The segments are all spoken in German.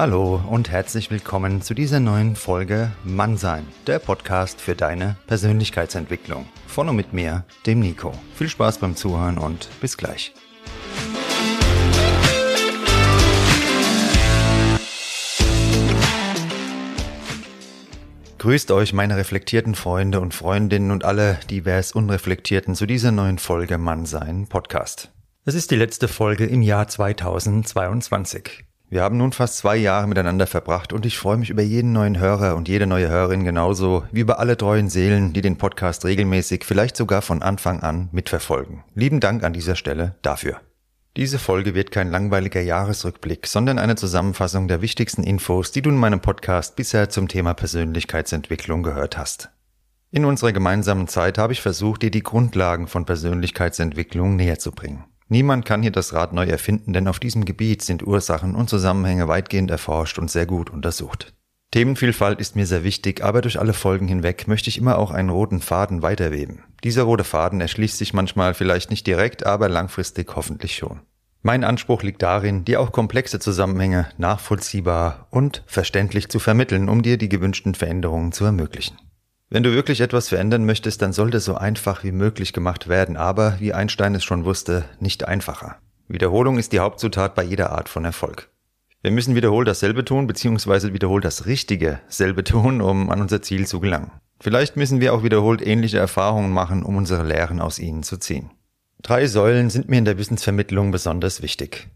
Hallo und herzlich willkommen zu dieser neuen Folge Mannsein, der Podcast für deine Persönlichkeitsentwicklung. Von und mit mir, dem Nico. Viel Spaß beim Zuhören und bis gleich. Grüßt euch meine reflektierten Freunde und Freundinnen und alle divers Unreflektierten zu dieser neuen Folge Mannsein Podcast. Es ist die letzte Folge im Jahr 2022. Wir haben nun fast zwei Jahre miteinander verbracht und ich freue mich über jeden neuen Hörer und jede neue Hörerin genauso wie über alle treuen Seelen, die den Podcast regelmäßig, vielleicht sogar von Anfang an mitverfolgen. Lieben Dank an dieser Stelle dafür. Diese Folge wird kein langweiliger Jahresrückblick, sondern eine Zusammenfassung der wichtigsten Infos, die du in meinem Podcast bisher zum Thema Persönlichkeitsentwicklung gehört hast. In unserer gemeinsamen Zeit habe ich versucht, dir die Grundlagen von Persönlichkeitsentwicklung näher zu bringen. Niemand kann hier das Rad neu erfinden, denn auf diesem Gebiet sind Ursachen und Zusammenhänge weitgehend erforscht und sehr gut untersucht. Themenvielfalt ist mir sehr wichtig, aber durch alle Folgen hinweg möchte ich immer auch einen roten Faden weiterweben. Dieser rote Faden erschließt sich manchmal vielleicht nicht direkt, aber langfristig hoffentlich schon. Mein Anspruch liegt darin, dir auch komplexe Zusammenhänge nachvollziehbar und verständlich zu vermitteln, um dir die gewünschten Veränderungen zu ermöglichen. Wenn du wirklich etwas verändern möchtest, dann sollte so einfach wie möglich gemacht werden, aber, wie Einstein es schon wusste, nicht einfacher. Wiederholung ist die Hauptzutat bei jeder Art von Erfolg. Wir müssen wiederholt dasselbe tun, beziehungsweise wiederholt das Richtige selbe tun, um an unser Ziel zu gelangen. Vielleicht müssen wir auch wiederholt ähnliche Erfahrungen machen, um unsere Lehren aus ihnen zu ziehen. Drei Säulen sind mir in der Wissensvermittlung besonders wichtig.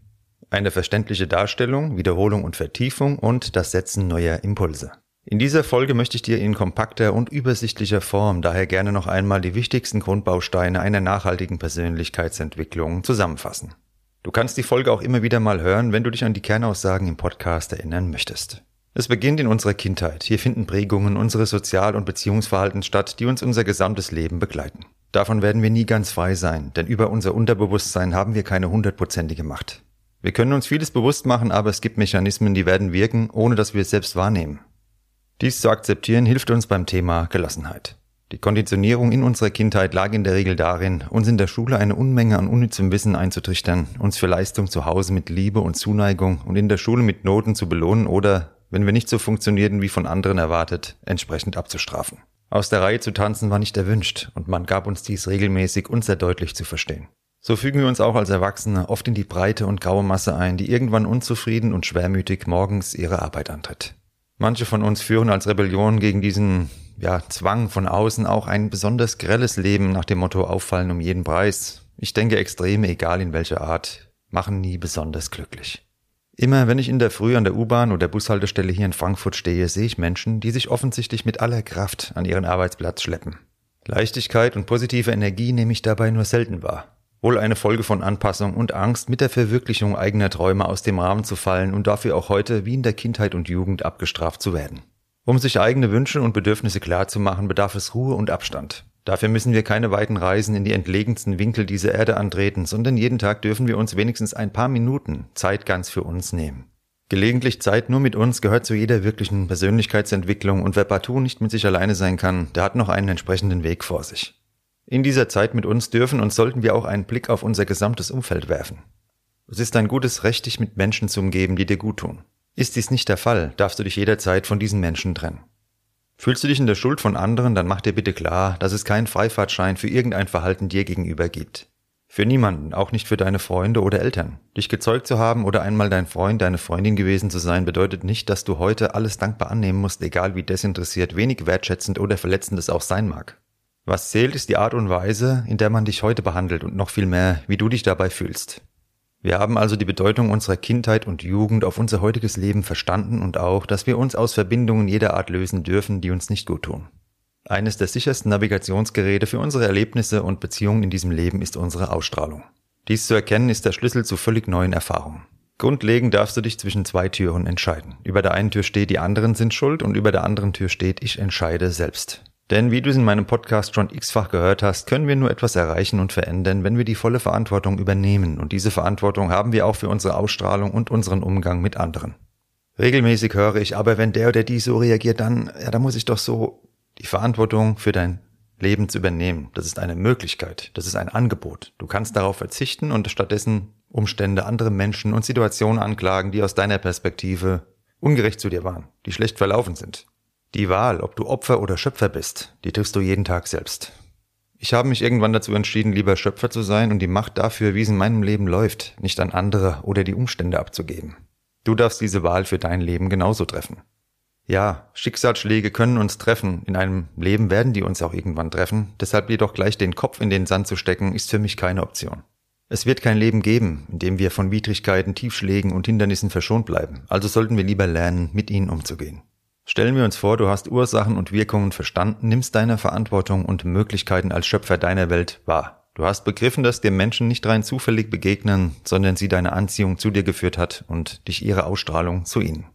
Eine verständliche Darstellung, Wiederholung und Vertiefung und das Setzen neuer Impulse. In dieser Folge möchte ich dir in kompakter und übersichtlicher Form daher gerne noch einmal die wichtigsten Grundbausteine einer nachhaltigen Persönlichkeitsentwicklung zusammenfassen. Du kannst die Folge auch immer wieder mal hören, wenn du dich an die Kernaussagen im Podcast erinnern möchtest. Es beginnt in unserer Kindheit. Hier finden Prägungen unseres Sozial- und Beziehungsverhaltens statt, die uns unser gesamtes Leben begleiten. Davon werden wir nie ganz frei sein, denn über unser Unterbewusstsein haben wir keine hundertprozentige Macht. Wir können uns vieles bewusst machen, aber es gibt Mechanismen, die werden wirken, ohne dass wir es selbst wahrnehmen. Dies zu akzeptieren hilft uns beim Thema Gelassenheit. Die Konditionierung in unserer Kindheit lag in der Regel darin, uns in der Schule eine Unmenge an unnützem Wissen einzutrichtern, uns für Leistung zu Hause mit Liebe und Zuneigung und in der Schule mit Noten zu belohnen oder, wenn wir nicht so funktionierten wie von anderen erwartet, entsprechend abzustrafen. Aus der Reihe zu tanzen war nicht erwünscht und man gab uns dies regelmäßig und sehr deutlich zu verstehen. So fügen wir uns auch als Erwachsene oft in die breite und graue Masse ein, die irgendwann unzufrieden und schwermütig morgens ihre Arbeit antritt. Manche von uns führen als Rebellion gegen diesen ja, Zwang von außen auch ein besonders grelles Leben nach dem Motto auffallen um jeden Preis. Ich denke, Extreme, egal in welcher Art, machen nie besonders glücklich. Immer wenn ich in der Früh an der U-Bahn oder Bushaltestelle hier in Frankfurt stehe, sehe ich Menschen, die sich offensichtlich mit aller Kraft an ihren Arbeitsplatz schleppen. Leichtigkeit und positive Energie nehme ich dabei nur selten wahr wohl eine Folge von Anpassung und Angst, mit der Verwirklichung eigener Träume aus dem Rahmen zu fallen und dafür auch heute wie in der Kindheit und Jugend abgestraft zu werden. Um sich eigene Wünsche und Bedürfnisse klarzumachen, bedarf es Ruhe und Abstand. Dafür müssen wir keine weiten Reisen in die entlegensten Winkel dieser Erde antreten, sondern jeden Tag dürfen wir uns wenigstens ein paar Minuten Zeit ganz für uns nehmen. Gelegentlich Zeit nur mit uns gehört zu jeder wirklichen Persönlichkeitsentwicklung und wer partout nicht mit sich alleine sein kann, der hat noch einen entsprechenden Weg vor sich. In dieser Zeit mit uns dürfen und sollten wir auch einen Blick auf unser gesamtes Umfeld werfen. Es ist ein gutes Recht, dich mit Menschen zu umgeben, die dir gut tun. Ist dies nicht der Fall, darfst du dich jederzeit von diesen Menschen trennen. Fühlst du dich in der Schuld von anderen, dann mach dir bitte klar, dass es keinen Freifahrtschein für irgendein Verhalten dir gegenüber gibt. Für niemanden, auch nicht für deine Freunde oder Eltern. Dich gezeugt zu haben oder einmal dein Freund, deine Freundin gewesen zu sein, bedeutet nicht, dass du heute alles dankbar annehmen musst, egal wie desinteressiert, wenig wertschätzend oder verletzend es auch sein mag. Was zählt, ist die Art und Weise, in der man dich heute behandelt und noch viel mehr, wie du dich dabei fühlst. Wir haben also die Bedeutung unserer Kindheit und Jugend auf unser heutiges Leben verstanden und auch, dass wir uns aus Verbindungen jeder Art lösen dürfen, die uns nicht gut tun. Eines der sichersten Navigationsgeräte für unsere Erlebnisse und Beziehungen in diesem Leben ist unsere Ausstrahlung. Dies zu erkennen ist der Schlüssel zu völlig neuen Erfahrungen. Grundlegend darfst du dich zwischen zwei Türen entscheiden. Über der einen Tür steht, die anderen sind schuld und über der anderen Tür steht, ich entscheide selbst. Denn wie du es in meinem Podcast schon x-fach gehört hast, können wir nur etwas erreichen und verändern, wenn wir die volle Verantwortung übernehmen. Und diese Verantwortung haben wir auch für unsere Ausstrahlung und unseren Umgang mit anderen. Regelmäßig höre ich, aber wenn der oder die so reagiert, dann, ja, da muss ich doch so die Verantwortung für dein Leben zu übernehmen. Das ist eine Möglichkeit. Das ist ein Angebot. Du kannst darauf verzichten und stattdessen Umstände, andere Menschen und Situationen anklagen, die aus deiner Perspektive ungerecht zu dir waren, die schlecht verlaufen sind. Die Wahl, ob du Opfer oder Schöpfer bist, die triffst du jeden Tag selbst. Ich habe mich irgendwann dazu entschieden, lieber Schöpfer zu sein und die Macht dafür, wie es in meinem Leben läuft, nicht an andere oder die Umstände abzugeben. Du darfst diese Wahl für dein Leben genauso treffen. Ja, Schicksalsschläge können uns treffen, in einem Leben werden die uns auch irgendwann treffen, deshalb jedoch gleich den Kopf in den Sand zu stecken, ist für mich keine Option. Es wird kein Leben geben, in dem wir von Widrigkeiten, Tiefschlägen und Hindernissen verschont bleiben, also sollten wir lieber lernen, mit ihnen umzugehen. Stellen wir uns vor, du hast Ursachen und Wirkungen verstanden, nimmst deine Verantwortung und Möglichkeiten als Schöpfer deiner Welt wahr. Du hast begriffen, dass dir Menschen nicht rein zufällig begegnen, sondern sie deine Anziehung zu dir geführt hat und dich ihre Ausstrahlung zu ihnen.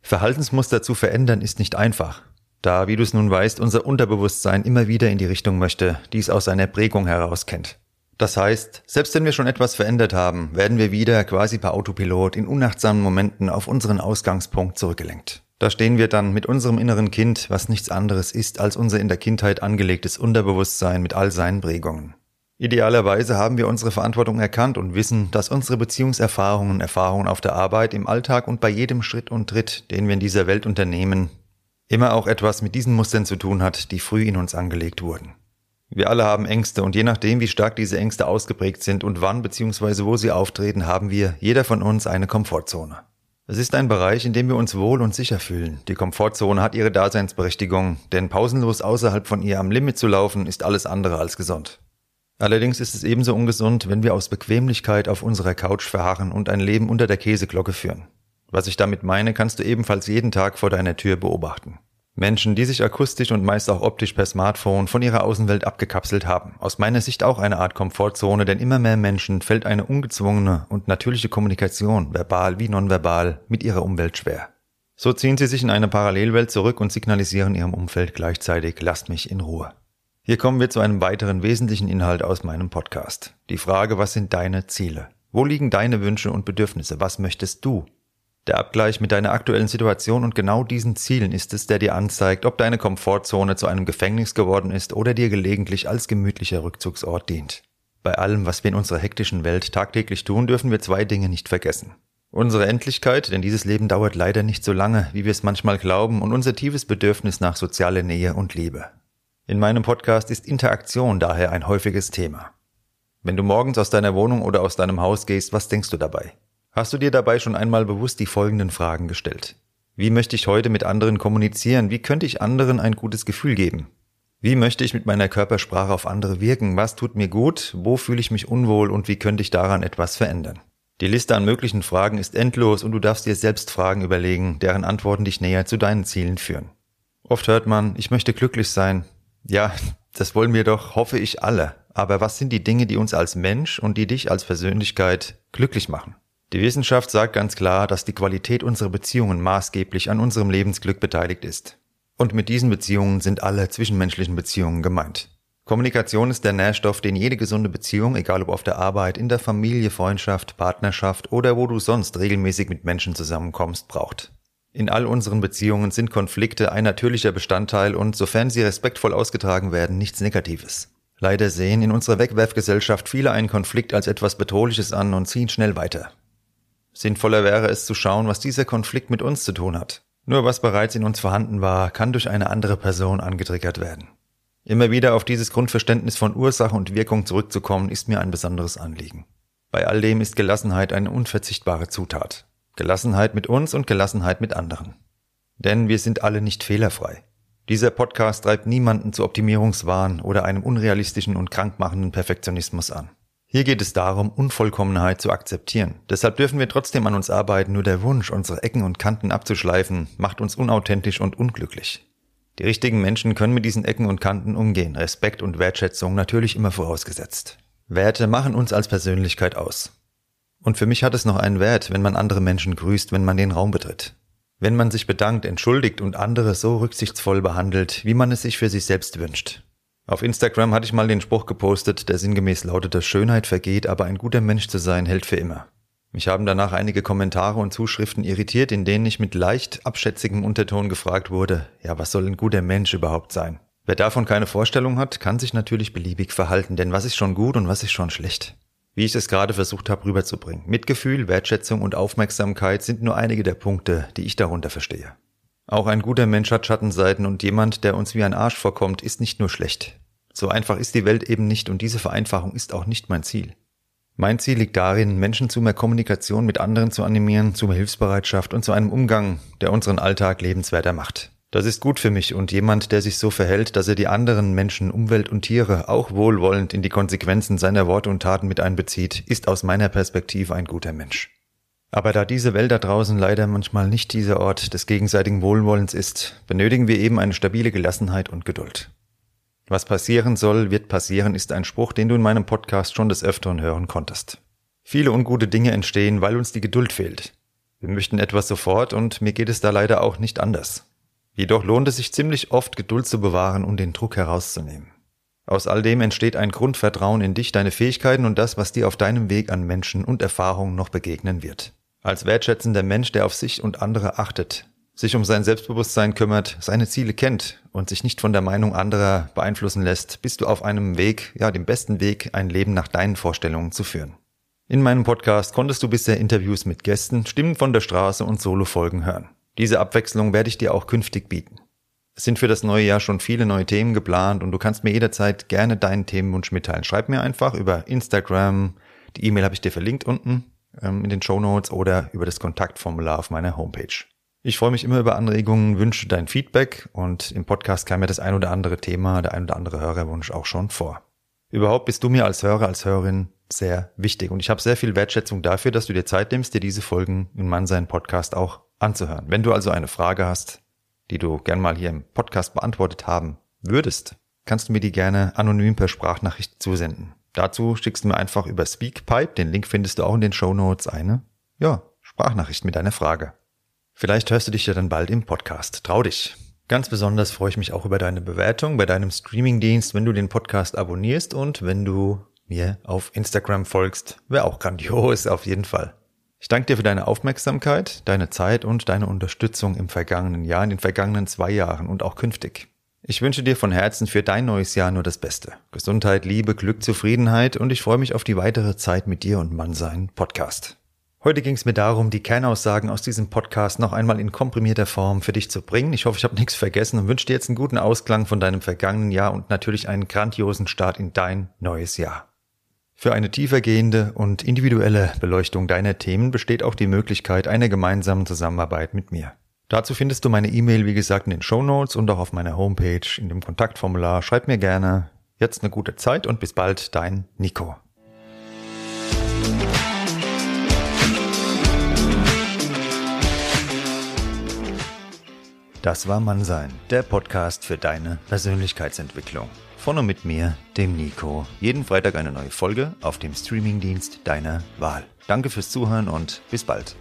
Verhaltensmuster zu verändern ist nicht einfach, da, wie du es nun weißt, unser Unterbewusstsein immer wieder in die Richtung möchte, die es aus seiner Prägung heraus kennt. Das heißt, selbst wenn wir schon etwas verändert haben, werden wir wieder quasi per Autopilot in unachtsamen Momenten auf unseren Ausgangspunkt zurückgelenkt. Da stehen wir dann mit unserem inneren Kind, was nichts anderes ist als unser in der Kindheit angelegtes Unterbewusstsein mit all seinen Prägungen. Idealerweise haben wir unsere Verantwortung erkannt und wissen, dass unsere Beziehungserfahrungen, Erfahrungen auf der Arbeit, im Alltag und bei jedem Schritt und Tritt, den wir in dieser Welt unternehmen, immer auch etwas mit diesen Mustern zu tun hat, die früh in uns angelegt wurden. Wir alle haben Ängste und je nachdem, wie stark diese Ängste ausgeprägt sind und wann bzw. wo sie auftreten, haben wir, jeder von uns, eine Komfortzone. Es ist ein Bereich, in dem wir uns wohl und sicher fühlen. Die Komfortzone hat ihre Daseinsberechtigung, denn pausenlos außerhalb von ihr am Limit zu laufen, ist alles andere als gesund. Allerdings ist es ebenso ungesund, wenn wir aus Bequemlichkeit auf unserer Couch verharren und ein Leben unter der Käseglocke führen. Was ich damit meine, kannst du ebenfalls jeden Tag vor deiner Tür beobachten. Menschen, die sich akustisch und meist auch optisch per Smartphone von ihrer Außenwelt abgekapselt haben. Aus meiner Sicht auch eine Art Komfortzone, denn immer mehr Menschen fällt eine ungezwungene und natürliche Kommunikation, verbal wie nonverbal, mit ihrer Umwelt schwer. So ziehen sie sich in eine Parallelwelt zurück und signalisieren ihrem Umfeld gleichzeitig, lasst mich in Ruhe. Hier kommen wir zu einem weiteren wesentlichen Inhalt aus meinem Podcast. Die Frage, was sind deine Ziele? Wo liegen deine Wünsche und Bedürfnisse? Was möchtest du? Der Abgleich mit deiner aktuellen Situation und genau diesen Zielen ist es, der dir anzeigt, ob deine Komfortzone zu einem Gefängnis geworden ist oder dir gelegentlich als gemütlicher Rückzugsort dient. Bei allem, was wir in unserer hektischen Welt tagtäglich tun, dürfen wir zwei Dinge nicht vergessen. Unsere Endlichkeit, denn dieses Leben dauert leider nicht so lange, wie wir es manchmal glauben, und unser tiefes Bedürfnis nach sozialer Nähe und Liebe. In meinem Podcast ist Interaktion daher ein häufiges Thema. Wenn du morgens aus deiner Wohnung oder aus deinem Haus gehst, was denkst du dabei? Hast du dir dabei schon einmal bewusst die folgenden Fragen gestellt? Wie möchte ich heute mit anderen kommunizieren? Wie könnte ich anderen ein gutes Gefühl geben? Wie möchte ich mit meiner Körpersprache auf andere wirken? Was tut mir gut? Wo fühle ich mich unwohl und wie könnte ich daran etwas verändern? Die Liste an möglichen Fragen ist endlos und du darfst dir selbst Fragen überlegen, deren Antworten dich näher zu deinen Zielen führen. Oft hört man, ich möchte glücklich sein. Ja, das wollen wir doch, hoffe ich alle. Aber was sind die Dinge, die uns als Mensch und die dich als Persönlichkeit glücklich machen? Die Wissenschaft sagt ganz klar, dass die Qualität unserer Beziehungen maßgeblich an unserem Lebensglück beteiligt ist. Und mit diesen Beziehungen sind alle zwischenmenschlichen Beziehungen gemeint. Kommunikation ist der Nährstoff, den jede gesunde Beziehung, egal ob auf der Arbeit, in der Familie, Freundschaft, Partnerschaft oder wo du sonst regelmäßig mit Menschen zusammenkommst, braucht. In all unseren Beziehungen sind Konflikte ein natürlicher Bestandteil und, sofern sie respektvoll ausgetragen werden, nichts Negatives. Leider sehen in unserer Wegwerfgesellschaft viele einen Konflikt als etwas Bedrohliches an und ziehen schnell weiter. Sinnvoller wäre es zu schauen, was dieser Konflikt mit uns zu tun hat. Nur was bereits in uns vorhanden war, kann durch eine andere Person angetriggert werden. Immer wieder auf dieses Grundverständnis von Ursache und Wirkung zurückzukommen, ist mir ein besonderes Anliegen. Bei all dem ist Gelassenheit eine unverzichtbare Zutat. Gelassenheit mit uns und Gelassenheit mit anderen. Denn wir sind alle nicht fehlerfrei. Dieser Podcast treibt niemanden zu Optimierungswahn oder einem unrealistischen und krankmachenden Perfektionismus an. Hier geht es darum, Unvollkommenheit zu akzeptieren. Deshalb dürfen wir trotzdem an uns arbeiten, nur der Wunsch, unsere Ecken und Kanten abzuschleifen, macht uns unauthentisch und unglücklich. Die richtigen Menschen können mit diesen Ecken und Kanten umgehen, Respekt und Wertschätzung natürlich immer vorausgesetzt. Werte machen uns als Persönlichkeit aus. Und für mich hat es noch einen Wert, wenn man andere Menschen grüßt, wenn man den Raum betritt. Wenn man sich bedankt, entschuldigt und andere so rücksichtsvoll behandelt, wie man es sich für sich selbst wünscht. Auf Instagram hatte ich mal den Spruch gepostet, der sinngemäß lautete, Schönheit vergeht, aber ein guter Mensch zu sein hält für immer. Mich haben danach einige Kommentare und Zuschriften irritiert, in denen ich mit leicht abschätzigem Unterton gefragt wurde, ja, was soll ein guter Mensch überhaupt sein? Wer davon keine Vorstellung hat, kann sich natürlich beliebig verhalten, denn was ist schon gut und was ist schon schlecht? Wie ich es gerade versucht habe rüberzubringen. Mitgefühl, Wertschätzung und Aufmerksamkeit sind nur einige der Punkte, die ich darunter verstehe. Auch ein guter Mensch hat Schattenseiten und jemand, der uns wie ein Arsch vorkommt, ist nicht nur schlecht. So einfach ist die Welt eben nicht und diese Vereinfachung ist auch nicht mein Ziel. Mein Ziel liegt darin, Menschen zu mehr Kommunikation mit anderen zu animieren, zu mehr Hilfsbereitschaft und zu einem Umgang, der unseren Alltag lebenswerter macht. Das ist gut für mich und jemand, der sich so verhält, dass er die anderen Menschen, Umwelt und Tiere auch wohlwollend in die Konsequenzen seiner Worte und Taten mit einbezieht, ist aus meiner Perspektive ein guter Mensch. Aber da diese Welt da draußen leider manchmal nicht dieser Ort des gegenseitigen Wohlwollens ist, benötigen wir eben eine stabile Gelassenheit und Geduld. Was passieren soll, wird passieren, ist ein Spruch, den du in meinem Podcast schon des Öfteren hören konntest. Viele ungute Dinge entstehen, weil uns die Geduld fehlt. Wir möchten etwas sofort und mir geht es da leider auch nicht anders. Jedoch lohnt es sich ziemlich oft, Geduld zu bewahren und den Druck herauszunehmen. Aus all dem entsteht ein Grundvertrauen in dich, deine Fähigkeiten und das, was dir auf deinem Weg an Menschen und Erfahrungen noch begegnen wird. Als wertschätzender Mensch, der auf sich und andere achtet, sich um sein Selbstbewusstsein kümmert, seine Ziele kennt und sich nicht von der Meinung anderer beeinflussen lässt, bist du auf einem Weg, ja, dem besten Weg, ein Leben nach deinen Vorstellungen zu führen. In meinem Podcast konntest du bisher Interviews mit Gästen, Stimmen von der Straße und Solo-Folgen hören. Diese Abwechslung werde ich dir auch künftig bieten. Es sind für das neue Jahr schon viele neue Themen geplant und du kannst mir jederzeit gerne deinen Themenwunsch mitteilen. Schreib mir einfach über Instagram, die E-Mail habe ich dir verlinkt unten in den Show Notes oder über das Kontaktformular auf meiner Homepage. Ich freue mich immer über Anregungen, wünsche dein Feedback und im Podcast kam mir das ein oder andere Thema, der ein oder andere Hörerwunsch auch schon vor. Überhaupt bist du mir als Hörer, als Hörerin sehr wichtig und ich habe sehr viel Wertschätzung dafür, dass du dir Zeit nimmst, dir diese Folgen in Mannsein Podcast auch anzuhören. Wenn du also eine Frage hast, die du gern mal hier im Podcast beantwortet haben würdest, kannst du mir die gerne anonym per Sprachnachricht zusenden. Dazu schickst du mir einfach über Speakpipe, den Link findest du auch in den Show Notes, eine, ja, Sprachnachricht mit deiner Frage. Vielleicht hörst du dich ja dann bald im Podcast. Trau dich. Ganz besonders freue ich mich auch über deine Bewertung bei deinem Streamingdienst, wenn du den Podcast abonnierst und wenn du mir auf Instagram folgst. Wäre auch grandios, auf jeden Fall. Ich danke dir für deine Aufmerksamkeit, deine Zeit und deine Unterstützung im vergangenen Jahr, in den vergangenen zwei Jahren und auch künftig. Ich wünsche dir von Herzen für dein neues Jahr nur das Beste. Gesundheit, Liebe, Glück, Zufriedenheit und ich freue mich auf die weitere Zeit mit dir und Mannsein Podcast. Heute ging es mir darum, die Kernaussagen aus diesem Podcast noch einmal in komprimierter Form für dich zu bringen. Ich hoffe, ich habe nichts vergessen und wünsche dir jetzt einen guten Ausklang von deinem vergangenen Jahr und natürlich einen grandiosen Start in dein neues Jahr. Für eine tiefergehende und individuelle Beleuchtung deiner Themen besteht auch die Möglichkeit einer gemeinsamen Zusammenarbeit mit mir. Dazu findest du meine E-Mail, wie gesagt, in den Show Notes und auch auf meiner Homepage in dem Kontaktformular. Schreib mir gerne. Jetzt eine gute Zeit und bis bald, dein Nico. Das war Mannsein, der Podcast für deine Persönlichkeitsentwicklung. Von und mit mir, dem Nico. Jeden Freitag eine neue Folge auf dem Streamingdienst deiner Wahl. Danke fürs Zuhören und bis bald.